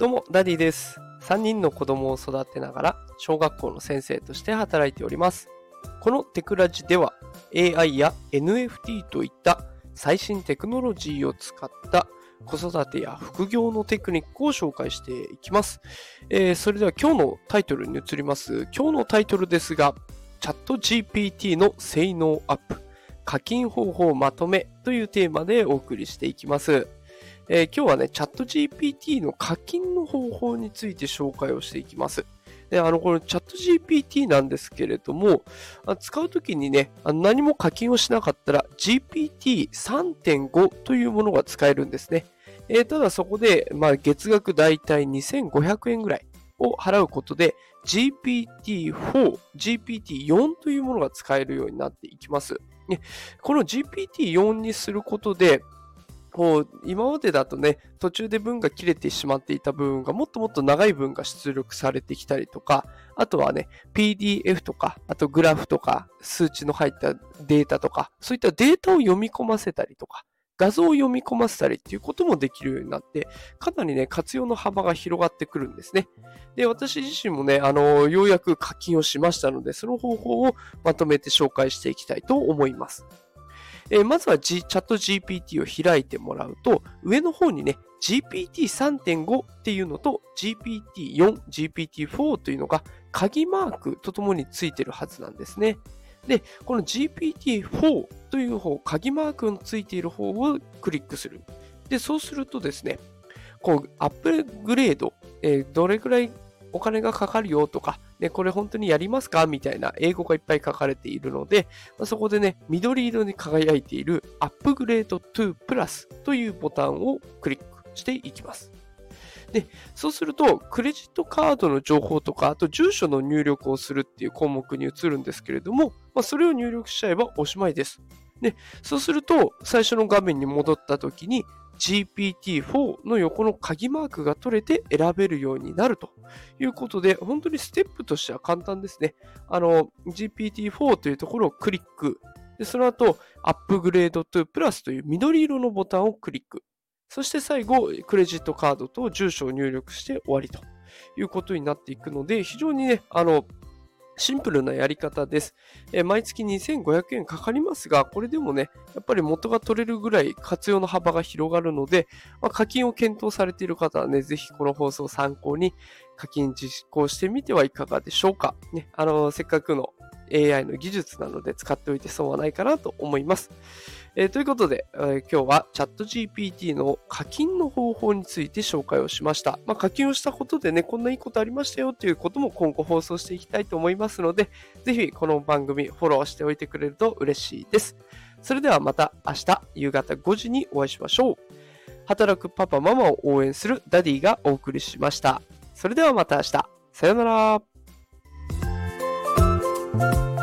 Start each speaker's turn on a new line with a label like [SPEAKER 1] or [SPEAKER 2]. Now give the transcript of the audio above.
[SPEAKER 1] どうも、ダディです。3人の子供を育てながら、小学校の先生として働いております。このテクラジでは、AI や NFT といった最新テクノロジーを使った子育てや副業のテクニックを紹介していきます。えーそれでは今日のタイトルに移ります。今日のタイトルですが、 ChatGPT の性能アップ、課金方法まとめというテーマでお送りしていきます。えー今日はね、チャット GPT の課金の方法について紹介をしていきます。で、あの、このチャット GPT なんですけれども、使うときにね、何も課金をしなかったら GPT3.5 というものが使えるんですね。えーただそこで、まあ、月額だいたい2500円ぐらいを払うことで GPT4、GPT4 というものが使えるようになっていきます。ね、この GPT4 にすることで、こう今までだとね、途中で文が切れてしまっていた部分がもっともっと長い文が出力されてきたりとか、あとはね、PDF とか、あとグラフとか、数値の入ったデータとか、そういったデータを読み込ませたりとか、画像を読み込ませたりっていうこともできるようになって、かなりね、活用の幅が広がってくるんですね。で、私自身もね、あの、ようやく課金をしましたので、その方法をまとめて紹介していきたいと思います。えまずは、G、チャット GPT を開いてもらうと、上の方にね、GPT3.5 っていうのと GPT4、GPT4 というのが鍵マークとともについてるはずなんですね。で、この GPT4 という方、鍵マークのついている方をクリックする。で、そうするとですね、こう、アップグレード、えーどれくらいお金がかかるよとか、ね、これ本当にやりますか？みたいな英語がいっぱい書かれているので、まあそこでね、緑色に輝いているアップグレード2プラスというボタンをクリックしていきます。で、そうすると、クレジットカードの情報とか、あと住所の入力をするっていう項目に移るんですけれども、まあ、それを入力しちゃえばおしまいです。で、そうすると、最初の画面に戻った時に、GPT-4 の横の鍵マークが取れて選べるようになるということで、本当にステップとしては簡単ですね。あの、GPT-4 というところをクリック。で、その後、アップグレード2プラスという緑色のボタンをクリック。そして最後、クレジットカードと住所を入力して終わりということになっていくので、非常にね、あの、シンプルなやり方です。え毎月2500円かかりますが、これでもね、やっぱり元が取れるぐらい活用の幅が広がるので、まあ、課金を検討されている方はね、ぜひこの放送を参考に課金実行してみてはいかがでしょうか。ね、あの、せっかくの AI の技術なので使っておいて損はないかなと思います。えーということで、えー今日はチャット GPT の課金の方法について紹介をしました。まあ、課金をしたことでね、こんないいことありましたよということも今後放送していきたいと思いますので、ぜひこの番組フォローしておいてくれると嬉しいです。それではまた明日夕方5時にお会いしましょう。働くパパママを応援するダディがお送りしました。それではまた明日。さようなら。you